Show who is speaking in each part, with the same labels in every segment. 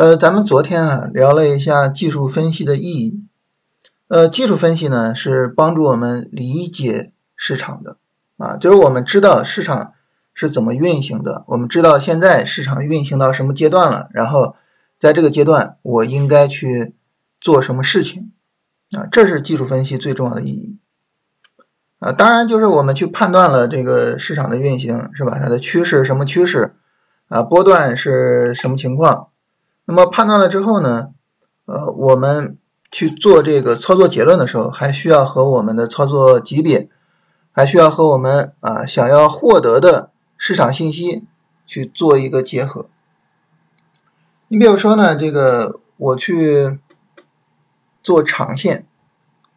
Speaker 1: 呃，咱们昨天啊聊了一下技术分析的意义。呃，技术分析呢是帮助我们理解市场的啊，就是我们知道市场是怎么运行的，我们知道现在市场运行到什么阶段了，然后在这个阶段我应该去做什么事情啊，这是技术分析最重要的意义啊。当然，就是我们去判断了这个市场的运行是吧？它的趋势什么趋势啊？波段是什么情况？那么判断了之后呢，呃，我们去做这个操作结论的时候，还需要和我们的操作级别，还需要和我们啊想要获得的市场信息去做一个结合。你比如说呢，这个我去做长线，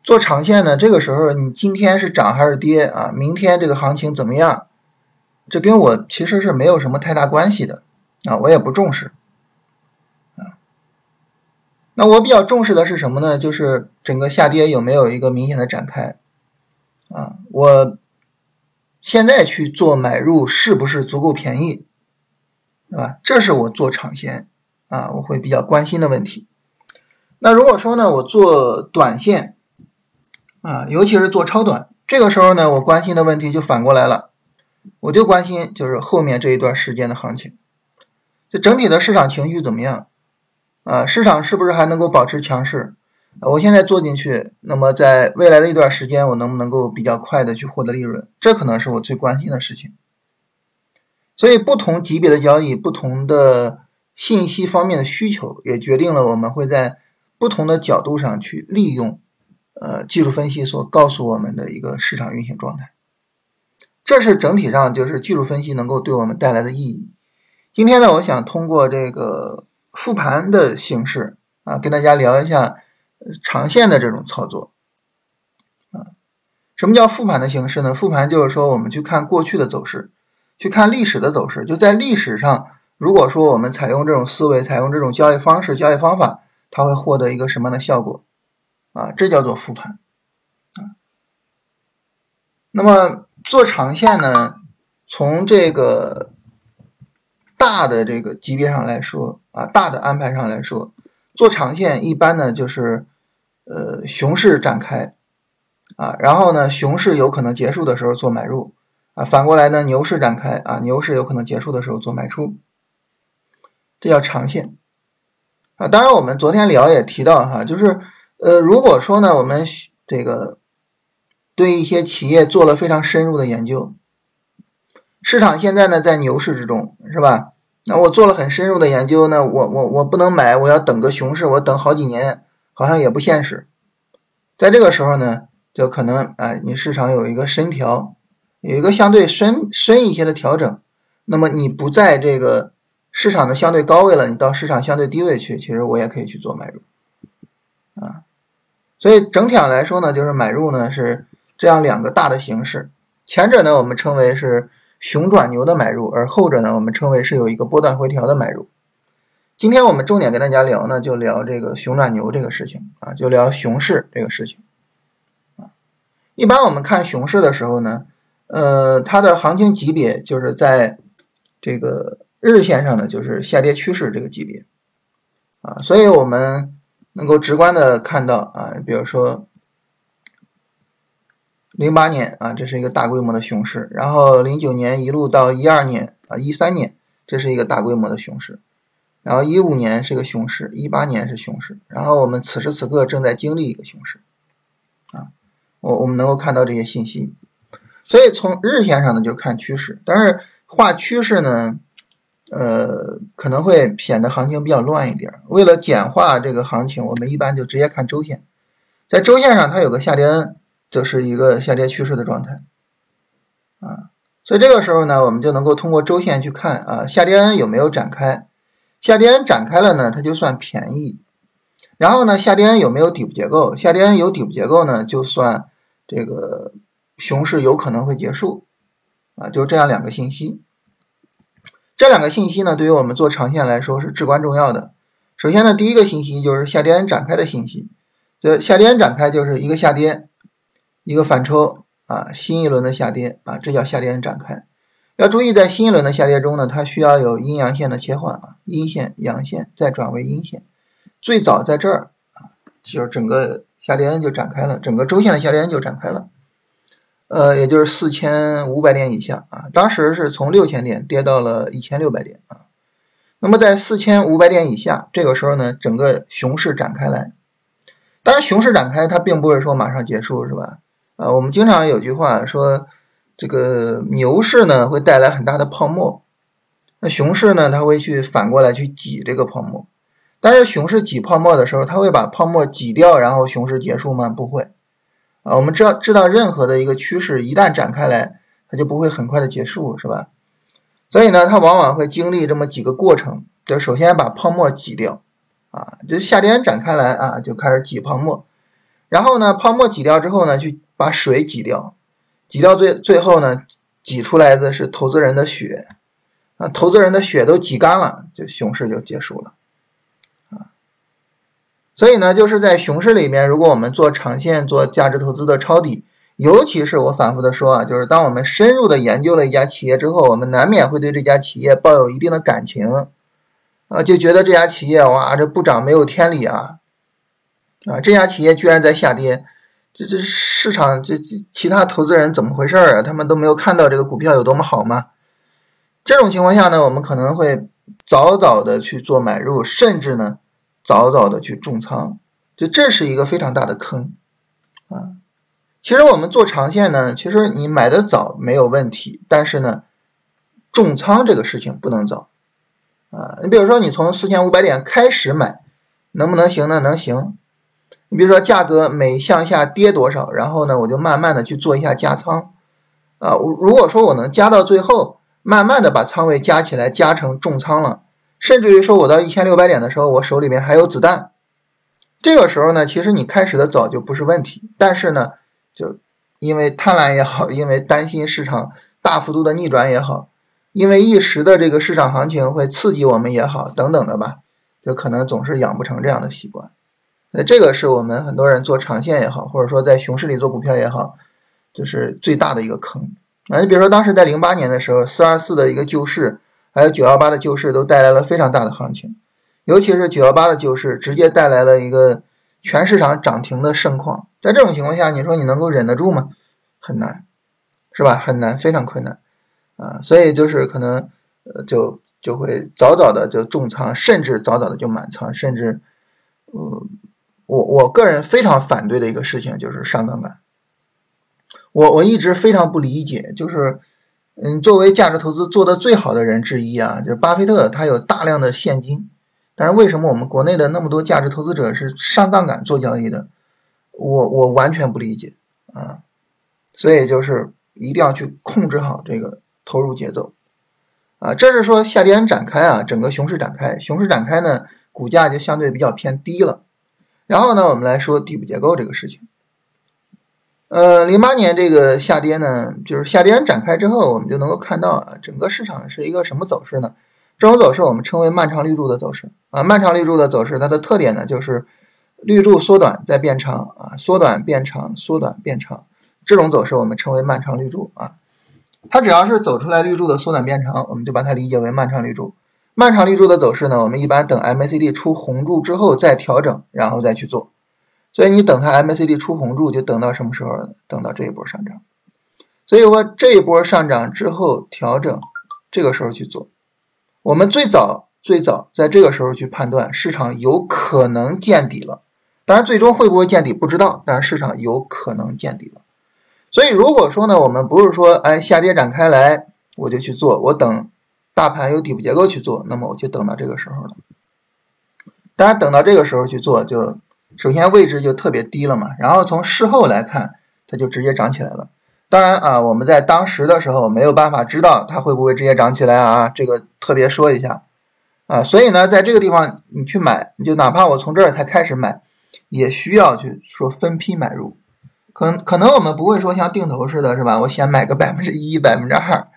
Speaker 1: 做长线呢，这个时候你今天是涨还是跌啊？明天这个行情怎么样？这跟我其实是没有什么太大关系的啊，我也不重视。那我比较重视的是什么呢？就是整个下跌有没有一个明显的展开，啊，我现在去做买入是不是足够便宜，对吧？这是我做长线啊，我会比较关心的问题。那如果说呢，我做短线啊，尤其是做超短，这个时候呢，我关心的问题就反过来了，我就关心就是后面这一段时间的行情，就整体的市场情绪怎么样。啊，市场是不是还能够保持强势？我现在做进去，那么在未来的一段时间，我能不能够比较快的去获得利润？这可能是我最关心的事情。所以，不同级别的交易，不同的信息方面的需求，也决定了我们会在不同的角度上去利用，呃，技术分析所告诉我们的一个市场运行状态。这是整体上就是技术分析能够对我们带来的意义。今天呢，我想通过这个。复盘的形式啊，跟大家聊一下长线的这种操作啊。什么叫复盘的形式呢？复盘就是说我们去看过去的走势，去看历史的走势。就在历史上，如果说我们采用这种思维，采用这种交易方式、交易方法，它会获得一个什么样的效果啊？这叫做复盘啊。那么做长线呢，从这个。大的这个级别上来说啊，大的安排上来说，做长线一般呢就是，呃，熊市展开啊，然后呢，熊市有可能结束的时候做买入啊，反过来呢，牛市展开啊，牛市有可能结束的时候做卖出，这叫长线啊。当然，我们昨天聊也提到哈，就是呃，如果说呢，我们这个对一些企业做了非常深入的研究，市场现在呢在牛市之中，是吧？那我做了很深入的研究呢，我我我不能买，我要等个熊市，我等好几年，好像也不现实。在这个时候呢，就可能哎，你市场有一个深调，有一个相对深深一些的调整，那么你不在这个市场的相对高位了，你到市场相对低位去，其实我也可以去做买入啊。所以整体上来说呢，就是买入呢是这样两个大的形式，前者呢我们称为是。熊转牛的买入，而后者呢，我们称为是有一个波段回调的买入。今天我们重点跟大家聊呢，就聊这个熊转牛这个事情啊，就聊熊市这个事情啊。一般我们看熊市的时候呢，呃，它的行情级别就是在这个日线上呢，就是下跌趋势这个级别啊，所以我们能够直观的看到啊，比如说。零八年啊，这是一个大规模的熊市，然后零九年一路到一二年啊，一三年这是一个大规模的熊市，然后一五年是个熊市，一八年是熊市，然后我们此时此刻正在经历一个熊市，啊，我我们能够看到这些信息，所以从日线上呢就看趋势，但是画趋势呢，呃，可能会显得行情比较乱一点。为了简化这个行情，我们一般就直接看周线，在周线上它有个下跌 N。就是一个下跌趋势的状态，啊，所以这个时候呢，我们就能够通过周线去看啊，下跌 N 有没有展开，下跌 N 展开了呢，它就算便宜，然后呢，下跌 N 有没有底部结构，下跌 N 有底部结构呢，就算这个熊市有可能会结束，啊，就这样两个信息，这两个信息呢，对于我们做长线来说是至关重要的。首先呢，第一个信息就是下跌 N 展开的信息，就下跌 N 展开就是一个下跌。一个反抽啊，新一轮的下跌啊，这叫下跌展开。要注意，在新一轮的下跌中呢，它需要有阴阳线的切换啊，阴线、阳线再转为阴线。最早在这儿啊，就整个下跌就展开了，整个周线的下跌就展开了。呃，也就是四千五百点以下啊，当时是从六千点跌到了一千六百点啊。那么在四千五百点以下，这个时候呢，整个熊市展开来。当然，熊市展开它并不是说马上结束，是吧？啊，我们经常有句话说，这个牛市呢会带来很大的泡沫，那熊市呢它会去反过来去挤这个泡沫。但是熊市挤泡沫的时候，它会把泡沫挤掉，然后熊市结束吗？不会。啊，我们知道知道任何的一个趋势一旦展开来，它就不会很快的结束，是吧？所以呢，它往往会经历这么几个过程，就首先把泡沫挤掉，啊，就下跌展开来啊，就开始挤泡沫，然后呢，泡沫挤掉之后呢，去把水挤掉，挤掉最最后呢，挤出来的是投资人的血，啊，投资人的血都挤干了，就熊市就结束了。啊所以呢，就是在熊市里面，如果我们做长线、做价值投资的抄底，尤其是我反复的说啊，就是当我们深入的研究了一家企业之后，我们难免会对这家企业抱有一定的感情，啊，就觉得这家企业哇，这不涨没有天理啊，啊，这家企业居然在下跌，这这市场这这其他投资人怎么回事啊？他们都没有看到这个股票有多么好吗？这种情况下呢，我们可能会早早的去做买入，甚至呢。早早的去重仓，就这是一个非常大的坑啊！其实我们做长线呢，其实你买的早没有问题，但是呢，重仓这个事情不能早啊！你比如说，你从四千五百点开始买，能不能行呢？能行。你比如说，价格每向下跌多少，然后呢，我就慢慢的去做一下加仓啊。如果说我能加到最后，慢慢的把仓位加起来，加成重仓了。甚至于说，我到一千六百点的时候，我手里面还有子弹。这个时候呢，其实你开始的早就不是问题。但是呢，就因为贪婪也好，因为担心市场大幅度的逆转也好，因为一时的这个市场行情会刺激我们也好，等等的吧，就可能总是养不成这样的习惯。那这个是我们很多人做长线也好，或者说在熊市里做股票也好，就是最大的一个坑。啊，你比如说当时在零八年的时候，四二四的一个救市。还有九幺八的救市都带来了非常大的行情，尤其是九幺八的救市，直接带来了一个全市场涨停的盛况。在这种情况下，你说你能够忍得住吗？很难，是吧？很难，非常困难啊！所以就是可能，呃，就就会早早的就重仓，甚至早早的就满仓，甚至，嗯，我我个人非常反对的一个事情就是上杠杆。我我一直非常不理解，就是。嗯，作为价值投资做的最好的人之一啊，就是巴菲特，他有大量的现金。但是为什么我们国内的那么多价值投资者是上杠杆做交易的？我我完全不理解啊。所以就是一定要去控制好这个投入节奏啊。这是说下跌展开啊，整个熊市展开，熊市展开呢，股价就相对比较偏低了。然后呢，我们来说底部结构这个事情。呃，零八年这个下跌呢，就是下跌展开之后，我们就能够看到啊，整个市场是一个什么走势呢？这种走势我们称为漫长绿柱的走势啊。漫长绿柱的走势，它的特点呢，就是绿柱缩短再变长啊，缩短变长，缩短变长，这种走势我们称为漫长绿柱啊。它只要是走出来绿柱的缩短变长，我们就把它理解为漫长绿柱。漫长绿柱的走势呢，我们一般等 MACD 出红柱之后再调整，然后再去做。所以你等它 MACD 出红柱，就等到什么时候呢？等到这一波上涨。所以说这一波上涨之后调整，这个时候去做。我们最早最早在这个时候去判断市场有可能见底了。当然最终会不会见底不知道，但是市场有可能见底了。所以如果说呢，我们不是说哎下跌展开来我就去做，我等大盘有底部结构去做，那么我就等到这个时候了。当然等到这个时候去做就。首先位置就特别低了嘛，然后从事后来看，它就直接涨起来了。当然啊，我们在当时的时候没有办法知道它会不会直接涨起来啊，这个特别说一下啊。所以呢，在这个地方你去买，你就哪怕我从这儿才开始买，也需要去说分批买入。可能可能我们不会说像定投似的，是吧？我先买个百分之一、百分之二，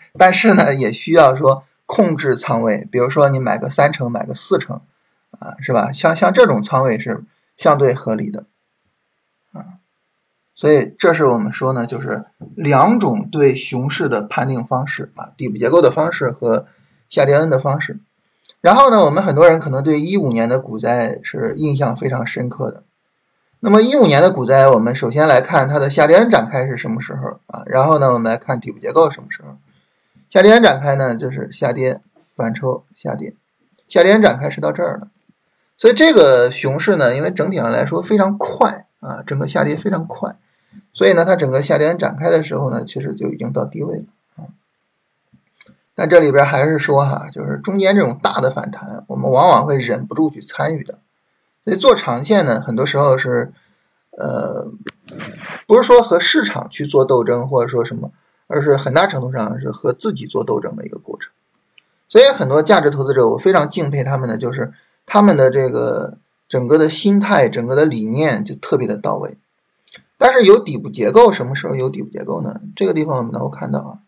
Speaker 1: 但是呢，也需要说控制仓位，比如说你买个三成，买个四成，啊，是吧？像像这种仓位是。相对合理的，啊，所以这是我们说呢，就是两种对熊市的判定方式啊，底部结构的方式和下跌 N 的方式。然后呢，我们很多人可能对一五年的股灾是印象非常深刻的。那么一五年的股灾，我们首先来看它的下跌 N 展开是什么时候啊？然后呢，我们来看底部结构什么时候？下跌展开呢，就是下跌反抽下跌，下跌展开是到这儿的。所以这个熊市呢，因为整体上来说非常快啊，整个下跌非常快。所以呢，它整个下跌展开的时候呢，其实就已经到低位了啊。但这里边还是说哈，就是中间这种大的反弹，我们往往会忍不住去参与的。所以做长线呢，很多时候是呃，不是说和市场去做斗争或者说什么，而是很大程度上是和自己做斗争的一个过程。所以很多价值投资者，我非常敬佩他们的，就是他们的这个整个的心态、整个的理念就特别的到位。但是有底部结构，什么时候有底部结构呢？这个地方我们能够看到啊，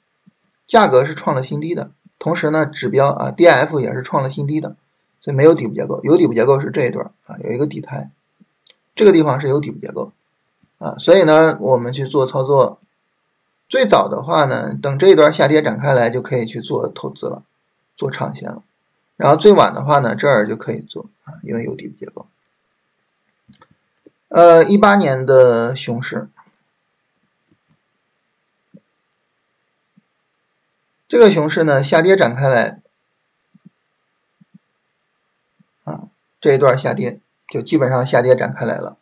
Speaker 1: 价格是创了新低的，同时呢，指标啊 D F 也是创了新低的，所以没有底部结构。有底部结构是这一段啊，有一个底台，这个地方是有底部结构啊，所以呢，我们去做操作，最早的话呢，等这一段下跌展开来就可以去做投资了，做长线了，然后最晚的话呢，这儿就可以做啊，因为有底部结构。呃，一八年的熊市，这个熊市呢下跌展开来，啊，这一段下跌就基本上下跌展开来了。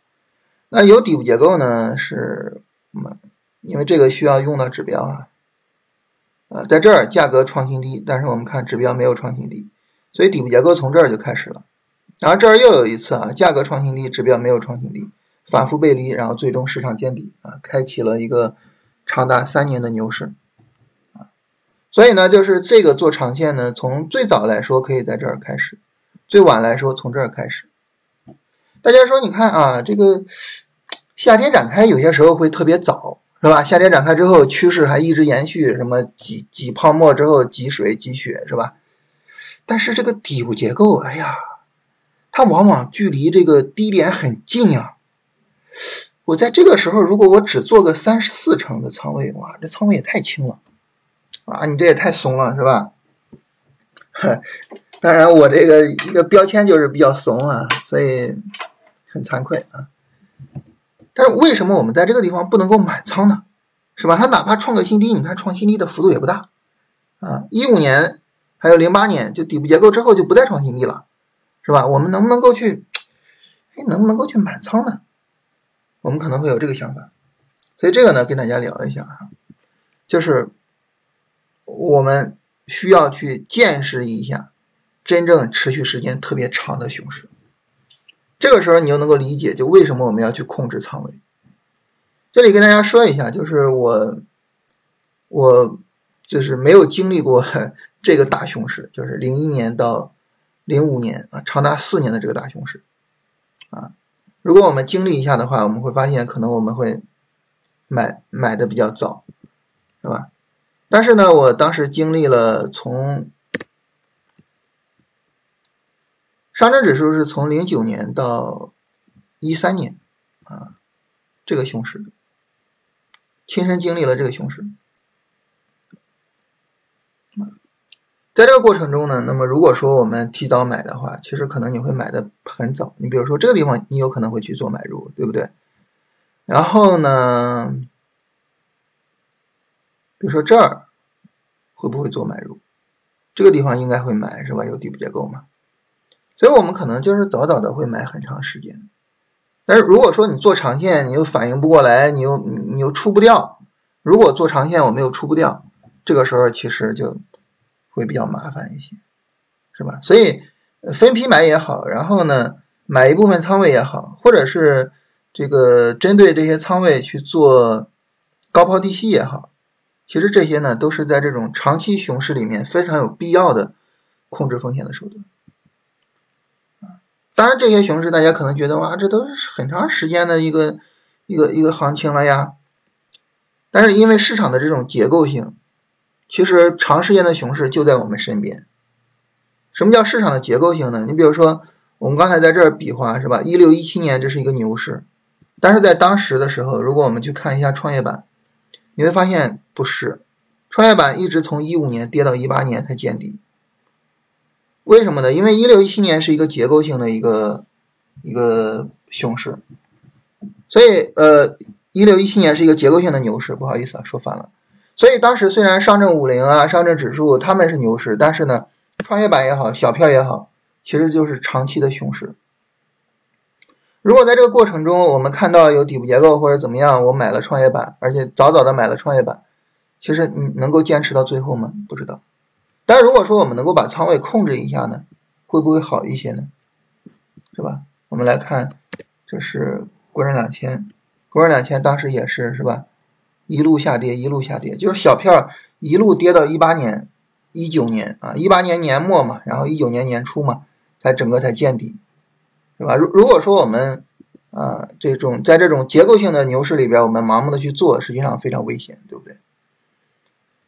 Speaker 1: 那有底部结构呢是，嗯，因为这个需要用到指标啊，呃，在这儿价格创新低，但是我们看指标没有创新低，所以底部结构从这儿就开始了。然后这儿又有一次啊，价格创新低，指标没有创新低。反复背离，然后最终市场见底啊，开启了一个长达三年的牛市啊。所以呢，就是这个做长线呢，从最早来说可以在这儿开始，最晚来说从这儿开始。大家说，你看啊，这个夏天展开有些时候会特别早，是吧？下跌展开之后，趋势还一直延续，什么挤挤泡沫之后挤水挤血，是吧？但是这个底部结构，哎呀，它往往距离这个低点很近呀。我在这个时候，如果我只做个三十四成的仓位，哇，这仓位也太轻了，啊，你这也太怂了，是吧？当然，我这个一个标签就是比较怂啊，所以很惭愧啊。但是为什么我们在这个地方不能够满仓呢？是吧？它哪怕创个新低，你看创新低的幅度也不大啊。一五年还有零八年，就底部结构之后就不再创新低了，是吧？我们能不能够去，哎，能不能够去满仓呢？我们可能会有这个想法，所以这个呢，跟大家聊一下哈，就是我们需要去见识一下真正持续时间特别长的熊市。这个时候，你又能够理解，就为什么我们要去控制仓位。这里跟大家说一下，就是我我就是没有经历过 这个大熊市，就是零一年到零五年啊，长达四年的这个大熊市啊。如果我们经历一下的话，我们会发现可能我们会买买的比较早，是吧？但是呢，我当时经历了从上证指数是从零九年到一三年啊，这个熊市，亲身经历了这个熊市。在这个过程中呢，那么如果说我们提早买的话，其实可能你会买的很早。你比如说这个地方，你有可能会去做买入，对不对？然后呢，比如说这儿会不会做买入？这个地方应该会买，是吧？有底部结构嘛？所以我们可能就是早早的会买很长时间。但是如果说你做长线，你又反应不过来，你又你又出不掉。如果做长线我们又出不掉，这个时候其实就。会比较麻烦一些，是吧？所以分批买也好，然后呢买一部分仓位也好，或者是这个针对这些仓位去做高抛低吸也好，其实这些呢都是在这种长期熊市里面非常有必要的控制风险的手段。当然这些熊市大家可能觉得哇，这都是很长时间的一个一个一个行情了呀，但是因为市场的这种结构性。其实长时间的熊市就在我们身边。什么叫市场的结构性呢？你比如说，我们刚才在这儿比划是吧？一六一七年这是一个牛市，但是在当时的时候，如果我们去看一下创业板，你会发现不是，创业板一直从一五年跌到一八年才见底。为什么呢？因为一六一七年是一个结构性的一个一个熊市，所以呃，一六一七年是一个结构性的牛市。不好意思啊，说反了。所以当时虽然上证五零啊、上证指数他们是牛市，但是呢，创业板也好、小票也好，其实就是长期的熊市。如果在这个过程中我们看到有底部结构或者怎么样，我买了创业板，而且早早的买了创业板，其实你能够坚持到最后吗？不知道。但如果说我们能够把仓位控制一下呢，会不会好一些呢？是吧？我们来看，这是国证两千，国证两千当时也是是吧？一路下跌，一路下跌，就是小票一路跌到一八年、一九年啊，一八年年末嘛，然后一九年年初嘛，才整个才见底，是吧？如如果说我们啊这种在这种结构性的牛市里边，我们盲目的去做，实际上非常危险，对不对？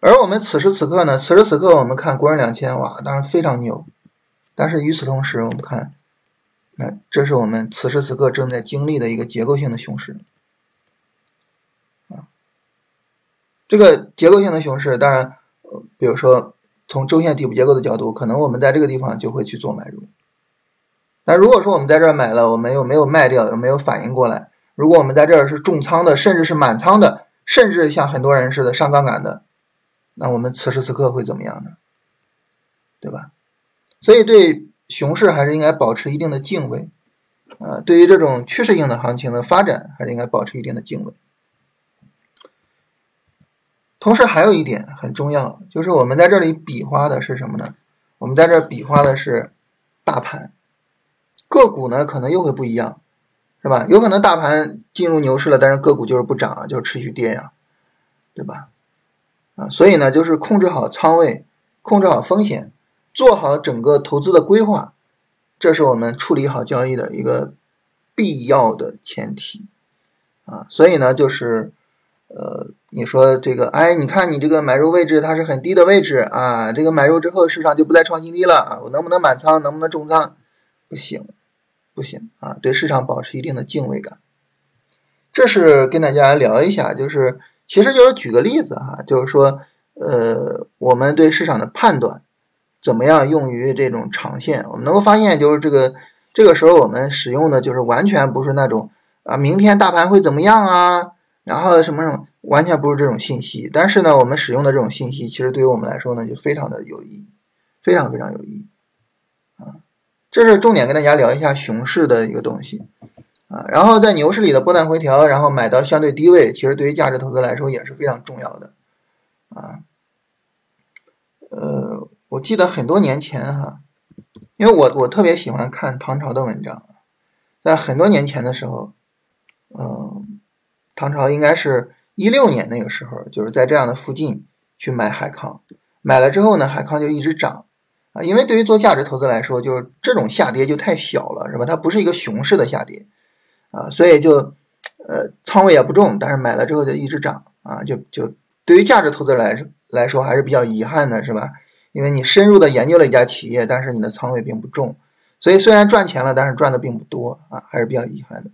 Speaker 1: 而我们此时此刻呢？此时此刻，我们看国证两千，哇，当然非常牛。但是与此同时，我们看，那这是我们此时此刻正在经历的一个结构性的熊市啊。这个结构性的熊市，当然，比如说从周线底部结构的角度，可能我们在这个地方就会去做买入。但如果说我们在这儿买了，我们又没有卖掉，又没有反应过来，如果我们在这儿是重仓的，甚至是满仓的，甚至像很多人似的上杠杆的。那我们此时此刻会怎么样呢？对吧？所以对熊市还是应该保持一定的敬畏，啊，对于这种趋势性的行情的发展，还是应该保持一定的敬畏。同时还有一点很重要，就是我们在这里比划的是什么呢？我们在这比划的是大盘，个股呢可能又会不一样，是吧？有可能大盘进入牛市了，但是个股就是不涨，就持续跌呀，对吧？啊，所以呢，就是控制好仓位，控制好风险，做好整个投资的规划，这是我们处理好交易的一个必要的前提。啊，所以呢，就是呃，你说这个，哎，你看你这个买入位置它是很低的位置啊，这个买入之后市场就不再创新低了啊，我能不能满仓，能不能重仓？不行，不行啊，对市场保持一定的敬畏感。这是跟大家聊一下，就是。其实就是举个例子哈，就是说，呃，我们对市场的判断怎么样用于这种长线？我们能够发现，就是这个这个时候我们使用的就是完全不是那种啊，明天大盘会怎么样啊？然后什么什么，完全不是这种信息。但是呢，我们使用的这种信息，其实对于我们来说呢，就非常的有意义，非常非常有意义啊。这是重点跟大家聊一下熊市的一个东西。啊，然后在牛市里的波段回调，然后买到相对低位，其实对于价值投资来说也是非常重要的。啊，呃，我记得很多年前哈，因为我我特别喜欢看唐朝的文章，在很多年前的时候，嗯，唐朝应该是一六年那个时候，就是在这样的附近去买海康，买了之后呢，海康就一直涨啊，因为对于做价值投资来说，就是这种下跌就太小了，是吧？它不是一个熊市的下跌。啊，所以就，呃，仓位也不重，但是买了之后就一直涨啊，就就对于价值投资来来说还是比较遗憾的，是吧？因为你深入的研究了一家企业，但是你的仓位并不重，所以虽然赚钱了，但是赚的并不多啊，还是比较遗憾的。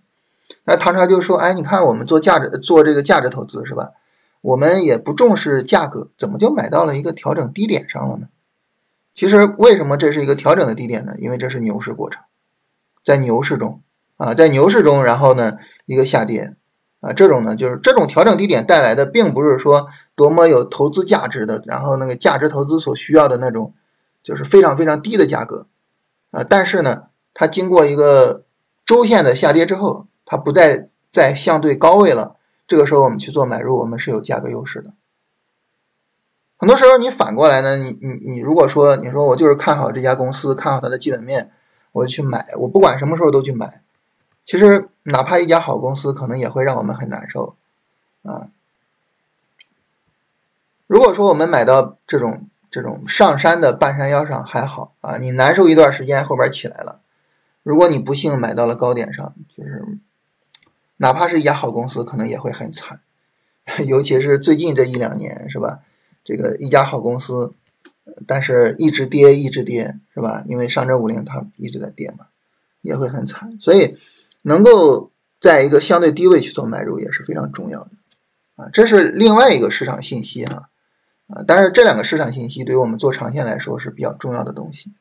Speaker 1: 那唐朝就说，哎，你看我们做价值做这个价值投资是吧？我们也不重视价格，怎么就买到了一个调整低点上了呢？其实为什么这是一个调整的低点呢？因为这是牛市过程，在牛市中。啊，在牛市中，然后呢，一个下跌，啊，这种呢，就是这种调整低点带来的，并不是说多么有投资价值的，然后那个价值投资所需要的那种，就是非常非常低的价格，啊，但是呢，它经过一个周线的下跌之后，它不再在相对高位了，这个时候我们去做买入，我们是有价格优势的。很多时候你反过来呢，你你你如果说你说我就是看好这家公司，看好它的基本面，我就去买，我不管什么时候都去买。其实，哪怕一家好公司，可能也会让我们很难受，啊。如果说我们买到这种这种上山的半山腰上还好啊，你难受一段时间，后边起来了。如果你不幸买到了高点上，就是哪怕是一家好公司，可能也会很惨。尤其是最近这一两年，是吧？这个一家好公司，但是一直跌，一直跌，是吧？因为上证五零它一直在跌嘛，也会很惨。所以。能够在一个相对低位去做买入也是非常重要的啊，这是另外一个市场信息哈啊，但是这两个市场信息对于我们做长线来说是比较重要的东西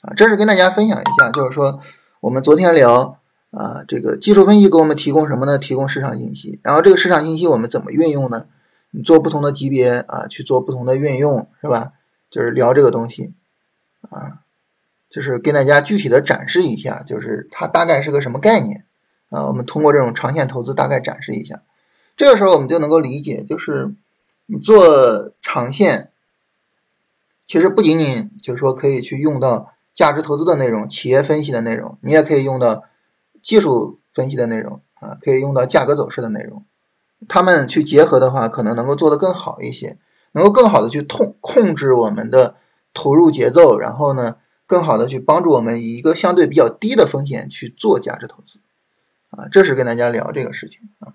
Speaker 1: 啊，这是跟大家分享一下，就是说我们昨天聊啊，这个技术分析给我们提供什么呢？提供市场信息，然后这个市场信息我们怎么运用呢？你做不同的级别啊，去做不同的运用是吧？就是聊这个东西啊，就是跟大家具体的展示一下，就是它大概是个什么概念。啊，我们通过这种长线投资大概展示一下，这个时候我们就能够理解，就是做长线，其实不仅仅就是说可以去用到价值投资的内容、企业分析的内容，你也可以用到技术分析的内容啊，可以用到价格走势的内容，他们去结合的话，可能能够做得更好一些，能够更好的去控控制我们的投入节奏，然后呢，更好的去帮助我们以一个相对比较低的风险去做价值投资。啊，这是跟大家聊这个事情啊。